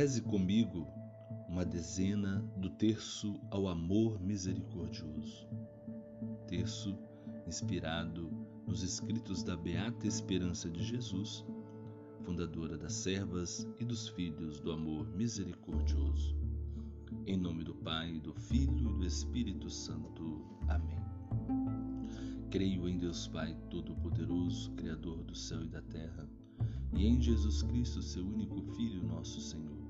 Reze comigo uma dezena do terço ao amor misericordioso. Terço inspirado nos escritos da Beata Esperança de Jesus, fundadora das servas e dos filhos do amor misericordioso. Em nome do Pai, do Filho e do Espírito Santo. Amém. Creio em Deus Pai Todo-Poderoso, Criador do céu e da terra, e em Jesus Cristo, seu único Filho, nosso Senhor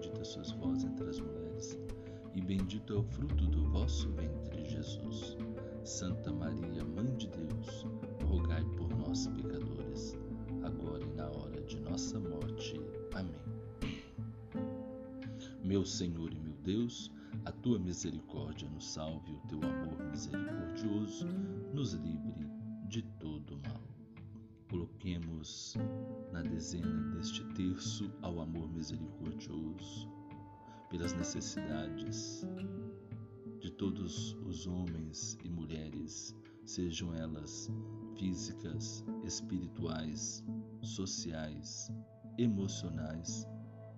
Bendita sois vós entre as mulheres, e bendito é o fruto do vosso ventre, Jesus. Santa Maria, Mãe de Deus, rogai por nós, pecadores, agora e na hora de nossa morte. Amém. Meu Senhor e meu Deus, a tua misericórdia nos salve, o teu amor misericordioso nos livre de todo mal. Coloquemos na dezena deste terço ao amor misericordioso, pelas necessidades de todos os homens e mulheres, sejam elas físicas, espirituais, sociais, emocionais,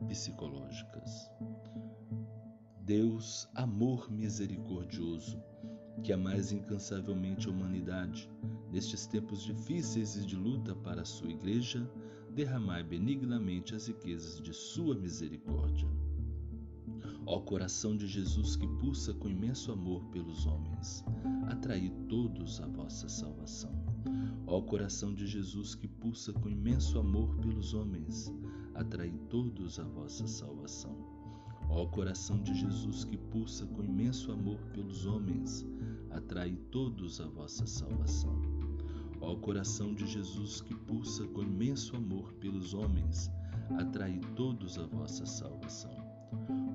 psicológicas. Deus, amor misericordioso, que mais incansavelmente a humanidade, nestes tempos difíceis e de luta para a sua igreja, derramai benignamente as riquezas de sua misericórdia. Ó coração de Jesus que pulsa com imenso amor pelos homens, atraí todos a vossa salvação. Ó coração de Jesus que pulsa com imenso amor pelos homens, atraí todos a vossa salvação. Ó coração de Jesus que pulsa com imenso amor pelos homens, atrai todos a vossa salvação. Ó coração de Jesus que pulsa com imenso amor pelos homens, atrai todos a vossa salvação.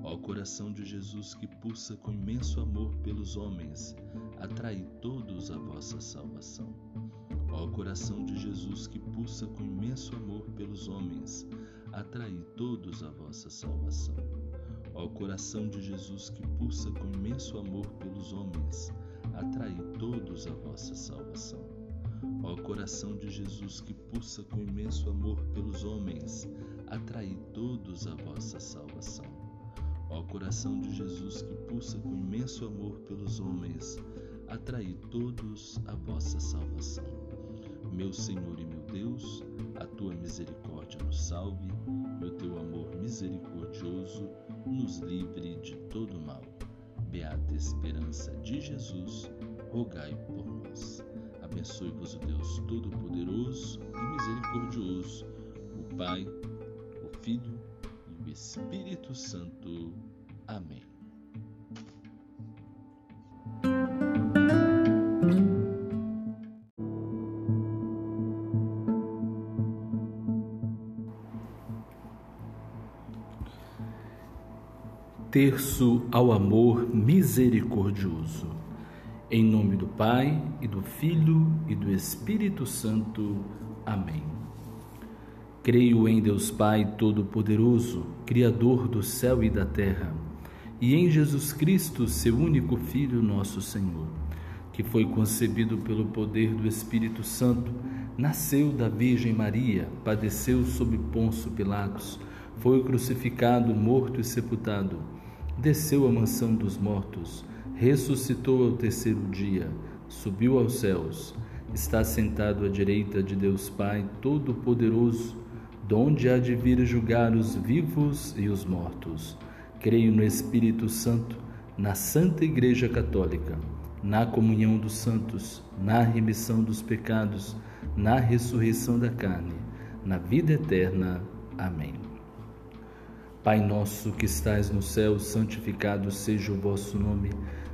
Ó coração de Jesus que pulsa com imenso amor pelos homens, atrai todos a vossa salvação. Ó coração de Jesus que pulsa com imenso amor pelos homens, atrai todos a vossa salvação. Ó coração de Jesus que pulsa com imenso amor pelos homens, atrai todos a vossa salvação. Ó coração de Jesus que pulsa com imenso amor pelos homens, atrai todos a vossa salvação. Ó coração de Jesus que pulsa com imenso amor pelos homens, atrai todos a vossa salvação. Meu Senhor e meu Deus, a tua misericórdia nos salve, e o teu amor misericordioso nos livre de todo mal beata esperança de Jesus, rogai por nós. Abençoe-vos o Deus Todo-Poderoso e Misericordioso, o Pai, o Filho e o Espírito Santo. Amém. Terço ao amor misericordioso. Em nome do Pai, e do Filho, e do Espírito Santo. Amém. Creio em Deus Pai Todo-Poderoso, Criador do céu e da terra, e em Jesus Cristo, seu único Filho, nosso Senhor, que foi concebido pelo poder do Espírito Santo, nasceu da Virgem Maria, padeceu sob Ponço Pilatos, foi crucificado, morto e sepultado desceu à mansão dos mortos, ressuscitou ao terceiro dia, subiu aos céus, está sentado à direita de Deus Pai Todo-Poderoso, donde há de vir julgar os vivos e os mortos. Creio no Espírito Santo, na Santa Igreja Católica, na comunhão dos santos, na remissão dos pecados, na ressurreição da carne, na vida eterna. Amém. Pai nosso que estais no céu, santificado seja o vosso nome.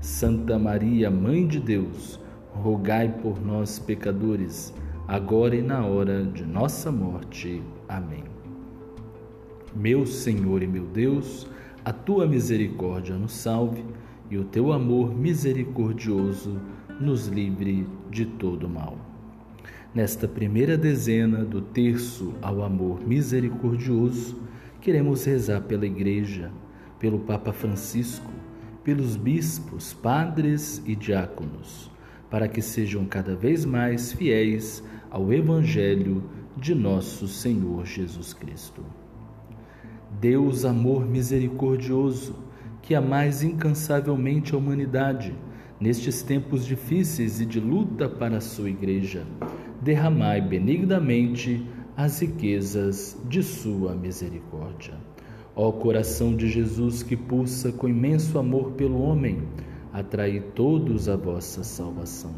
Santa Maria, Mãe de Deus, rogai por nós, pecadores, agora e na hora de nossa morte. Amém. Meu Senhor e meu Deus, a tua misericórdia nos salve e o teu amor misericordioso nos livre de todo mal. Nesta primeira dezena do terço ao amor misericordioso, queremos rezar pela Igreja, pelo Papa Francisco, pelos bispos, padres e diáconos, para que sejam cada vez mais fiéis ao Evangelho de nosso Senhor Jesus Cristo. Deus, amor misericordioso, que amais incansavelmente a humanidade nestes tempos difíceis e de luta para a sua Igreja, derramai benignamente as riquezas de sua misericórdia. Ó coração de Jesus que pulsa com imenso amor pelo homem, atrai todos a vossa salvação.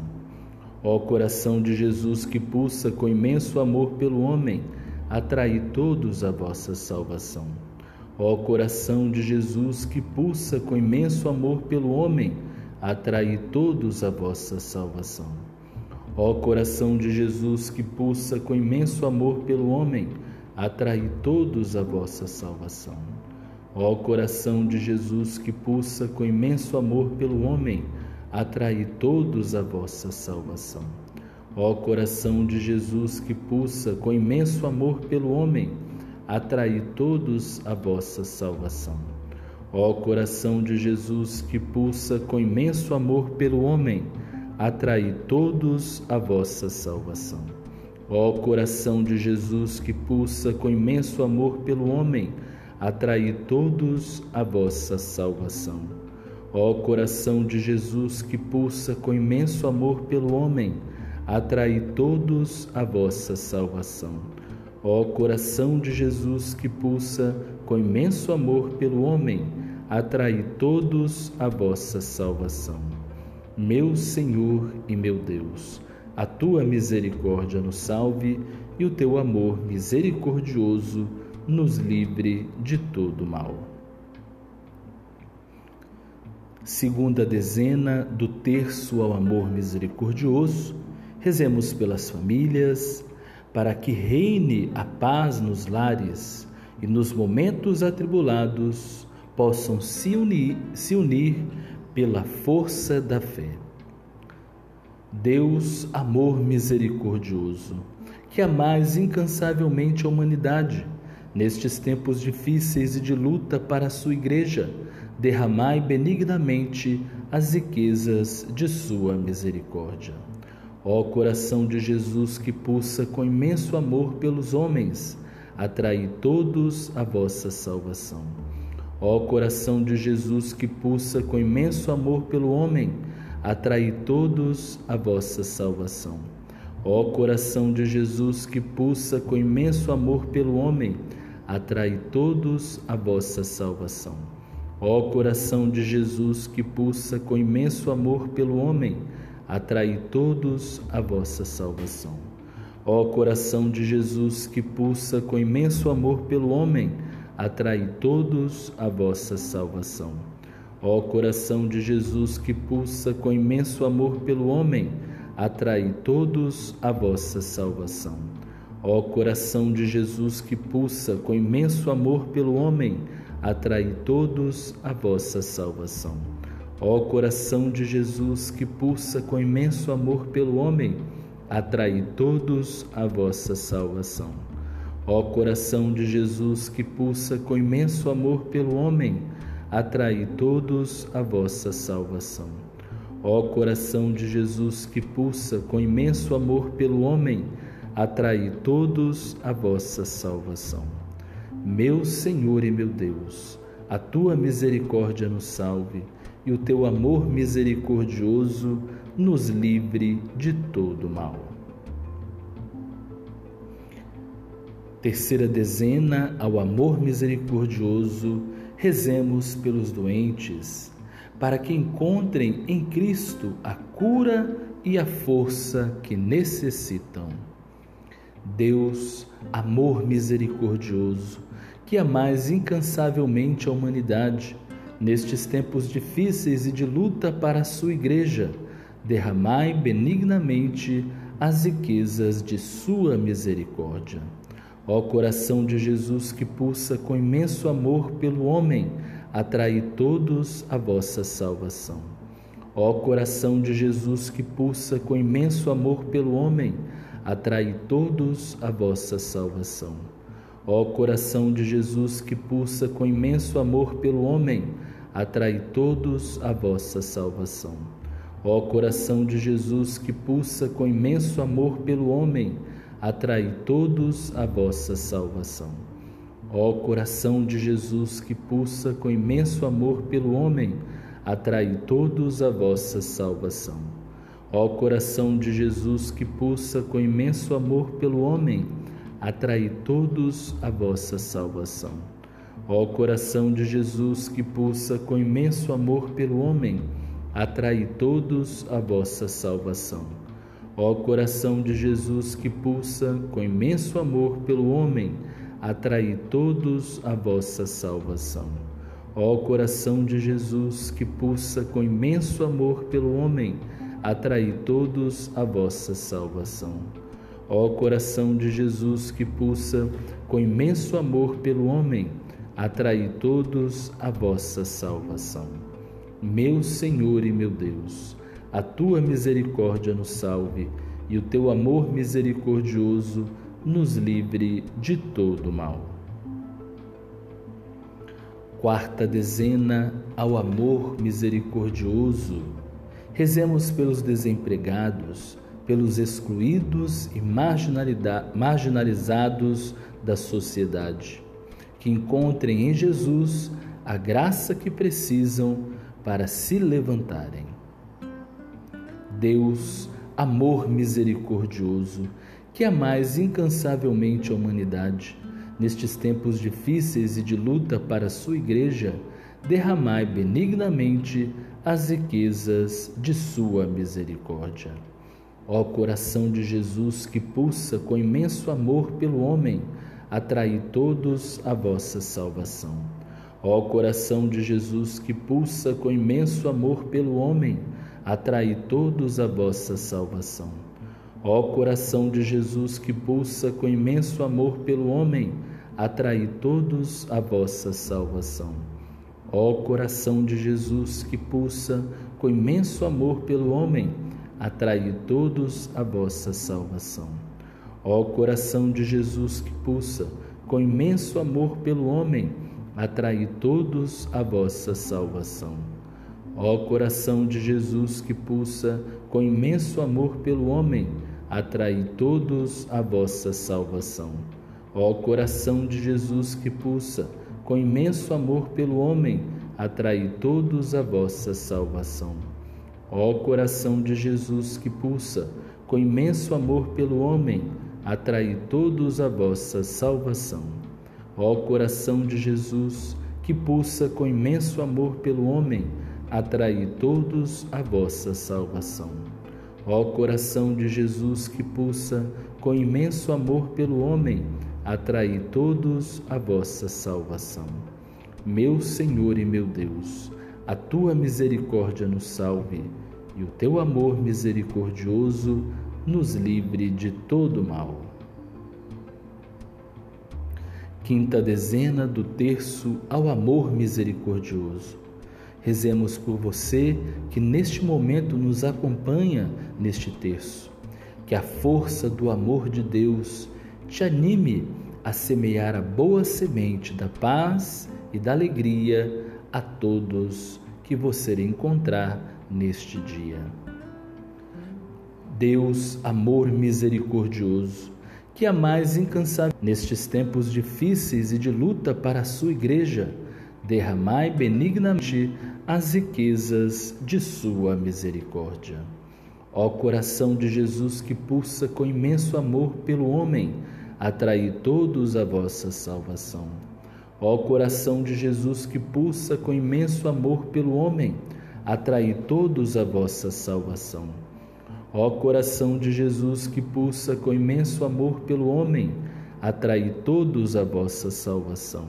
Ó coração de Jesus que pulsa com imenso amor pelo homem, atrai todos a vossa salvação. Ó coração de Jesus que pulsa com imenso amor pelo homem, atrai todos a vossa salvação. Ó coração de Jesus que pulsa com imenso amor pelo homem, atrai todos a vossa salvação. Ó coração de Jesus que pulsa com imenso amor pelo homem, atrai todos a vossa salvação. Ó coração de Jesus que pulsa com imenso amor pelo homem, atrai todos a vossa salvação. Ó coração de Jesus que pulsa com imenso amor pelo homem, atrai todos a vossa salvação. Ó coração de Jesus que pulsa com imenso amor pelo homem, atrai todos a vossa salvação. Ó coração de Jesus que pulsa com imenso amor pelo homem, atrai todos a vossa salvação. Ó coração de Jesus que pulsa com imenso amor pelo homem, atrai todos a vossa salvação. Meu Senhor e meu Deus, a tua misericórdia nos salve e o teu amor misericordioso nos livre de todo mal segunda dezena do terço ao amor misericordioso, rezemos pelas famílias, para que reine a paz nos lares e nos momentos atribulados possam se unir, se unir pela força da fé. Deus, amor misericordioso, que amais incansavelmente a humanidade nestes tempos difíceis e de luta para a sua igreja, derramai benignamente as riquezas de sua misericórdia. Ó coração de Jesus que pulsa com imenso amor pelos homens, atrai todos a vossa salvação. Ó coração de Jesus que pulsa com imenso amor pelo homem, atrai todos a vossa salvação. Ó coração de Jesus que pulsa com imenso amor pelo homem, atrai todos a vossa salvação. Ó coração de Jesus que pulsa com imenso amor pelo homem, atrai todos a vossa salvação. Ó coração de Jesus que pulsa com imenso amor pelo homem, atrai todos a vossa salvação. Ó coração de Jesus que pulsa com imenso amor pelo homem, atrai todos a vossa salvação. Ó coração de Jesus que pulsa com imenso amor pelo homem, atrai todos a vossa salvação. Ó coração de Jesus que pulsa com imenso amor pelo homem, atrai todos a vossa salvação. Ó coração de Jesus que pulsa com imenso amor pelo homem, atrai todos a vossa salvação. Ó coração de Jesus que pulsa com imenso amor pelo homem, atrai todos a vossa salvação. Meu Senhor e meu Deus, a tua misericórdia nos salve e o teu amor misericordioso nos livre de todo mal. Terceira dezena ao amor misericordioso, rezemos pelos doentes, para que encontrem em Cristo a cura e a força que necessitam. Deus, amor misericordioso, que amais incansavelmente a humanidade, nestes tempos difíceis e de luta para a sua igreja, derramai benignamente as riquezas de sua misericórdia Ó coração de Jesus que pulsa com imenso amor pelo homem, atrai todos a vossa salvação. Ó coração de Jesus que pulsa com imenso amor pelo homem, atrai todos a vossa salvação. Ó coração de Jesus que pulsa com imenso amor pelo homem, atrai todos a vossa salvação. Ó coração de Jesus que pulsa com imenso amor pelo homem, atrai todos a vossa salvação. Ó coração de Jesus que pulsa com imenso amor pelo homem, atrai todos a vossa salvação. Ó coração de Jesus que pulsa com imenso amor pelo homem, atrai todos a vossa salvação. Ó coração de Jesus que pulsa com imenso amor pelo homem, atrai todos a vossa salvação. Ó coração de Jesus que pulsa com imenso amor pelo homem, atrai todos a vossa salvação. Ó coração de Jesus que pulsa com imenso amor pelo homem, atrai todos a vossa salvação. Ó coração de Jesus que pulsa com imenso amor pelo homem, atrai todos a vossa salvação. Meu Senhor e meu Deus, a tua misericórdia nos salve e o teu amor misericordioso nos livre de todo mal. Quarta dezena ao amor misericordioso. Rezemos pelos desempregados, pelos excluídos e marginalizados da sociedade, que encontrem em Jesus a graça que precisam para se levantarem. Deus, amor misericordioso, que amais incansavelmente a humanidade, nestes tempos difíceis e de luta para a sua igreja, derramai benignamente as riquezas de sua misericórdia. Ó coração de Jesus que pulsa com imenso amor pelo homem, atrai todos a vossa salvação. Ó coração de Jesus que pulsa com imenso amor pelo homem, atrai todos a vossa salvação. Ó coração de Jesus que pulsa com imenso amor pelo homem, atrai todos a vossa salvação. Ó coração de Jesus que pulsa com imenso amor pelo homem, atrai todos a vossa salvação. Ó coração de Jesus que pulsa com imenso amor pelo homem, atrai todos a vossa salvação. Ó coração de Jesus que pulsa com imenso amor pelo homem, atrai todos a vossa salvação. Ó coração de Jesus que pulsa com imenso amor pelo homem, atrai todos a vossa salvação. Ó coração de Jesus que pulsa com imenso amor pelo homem, atrai todos a vossa salvação. Ó coração de Jesus que pulsa com imenso amor pelo homem, atrai todos a vossa salvação. Ó coração de Jesus que pulsa com imenso amor pelo homem, atrai todos a vossa salvação. Meu Senhor e meu Deus, a tua misericórdia nos salve e o teu amor misericordioso nos livre de todo mal. Quinta dezena do terço ao amor misericordioso. Rezemos por você que neste momento nos acompanha neste terço. Que a força do amor de Deus te anime a semear a boa semente da paz e da alegria a todos que você encontrar neste dia. Deus, amor misericordioso, que a mais incansável nestes tempos difíceis e de luta para a sua igreja, derramai benignamente as riquezas de sua misericórdia. Ó coração de Jesus que pulsa com imenso amor pelo homem, atrai todos a vossa salvação. Ó coração de Jesus que pulsa com imenso amor pelo homem, atrai todos a vossa salvação. Ó coração de Jesus que pulsa com imenso amor pelo homem, atrai todos a vossa salvação.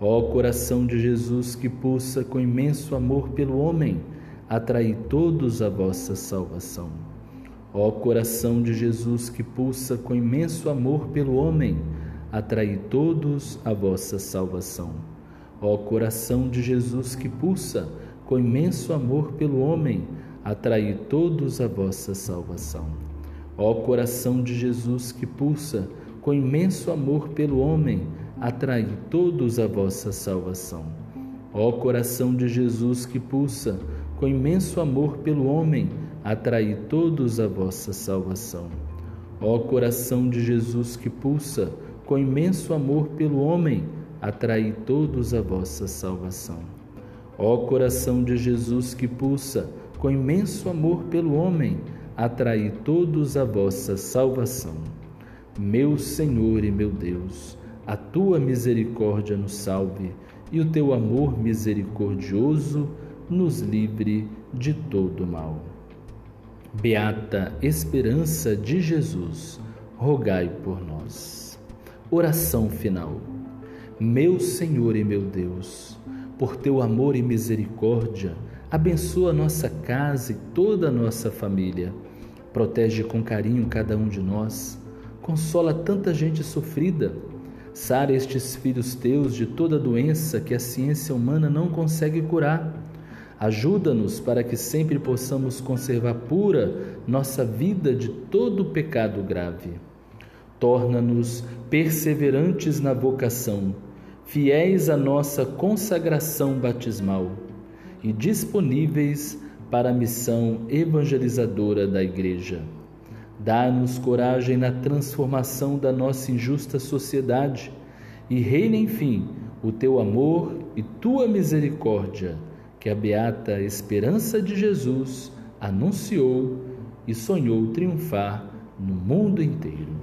Ó coração de Jesus que pulsa com imenso amor pelo homem, atrai todos a vossa salvação. Ó coração de Jesus que pulsa com imenso amor pelo homem, atrai todos a vossa salvação. Ó coração de Jesus que pulsa com imenso amor pelo homem, atrai todos a vossa salvação. Ó coração de Jesus que pulsa com imenso amor pelo homem, atrai todos a vossa salvação. Ó coração de Jesus que pulsa com imenso amor pelo homem, atrai todos a vossa salvação. Ó coração de Jesus que pulsa com imenso amor pelo homem, atrai todos a vossa salvação. Ó coração de Jesus que pulsa com imenso amor pelo homem, atrai todos a vossa salvação. Meu Senhor e meu Deus, a tua misericórdia nos salve e o teu amor misericordioso nos livre de todo mal. Beata esperança de Jesus, rogai por nós. Oração final. Meu Senhor e meu Deus, por teu amor e misericórdia, abençoa nossa casa e toda a nossa família. Protege com carinho cada um de nós. Consola tanta gente sofrida Sara estes filhos teus de toda doença que a ciência humana não consegue curar. Ajuda-nos para que sempre possamos conservar pura nossa vida de todo pecado grave. Torna-nos perseverantes na vocação, fiéis à nossa consagração batismal e disponíveis para a missão evangelizadora da Igreja. Dá-nos coragem na transformação da nossa injusta sociedade e reina, enfim, o teu amor e tua misericórdia, que a beata esperança de Jesus anunciou e sonhou triunfar no mundo inteiro.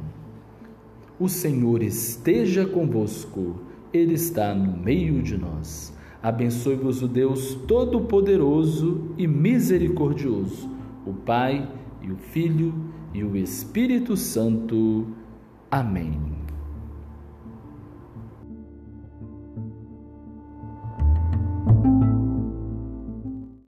O Senhor esteja convosco, Ele está no meio de nós. Abençoe-vos o Deus Todo-Poderoso e Misericordioso, o Pai e o Filho e o Espírito Santo. Amém.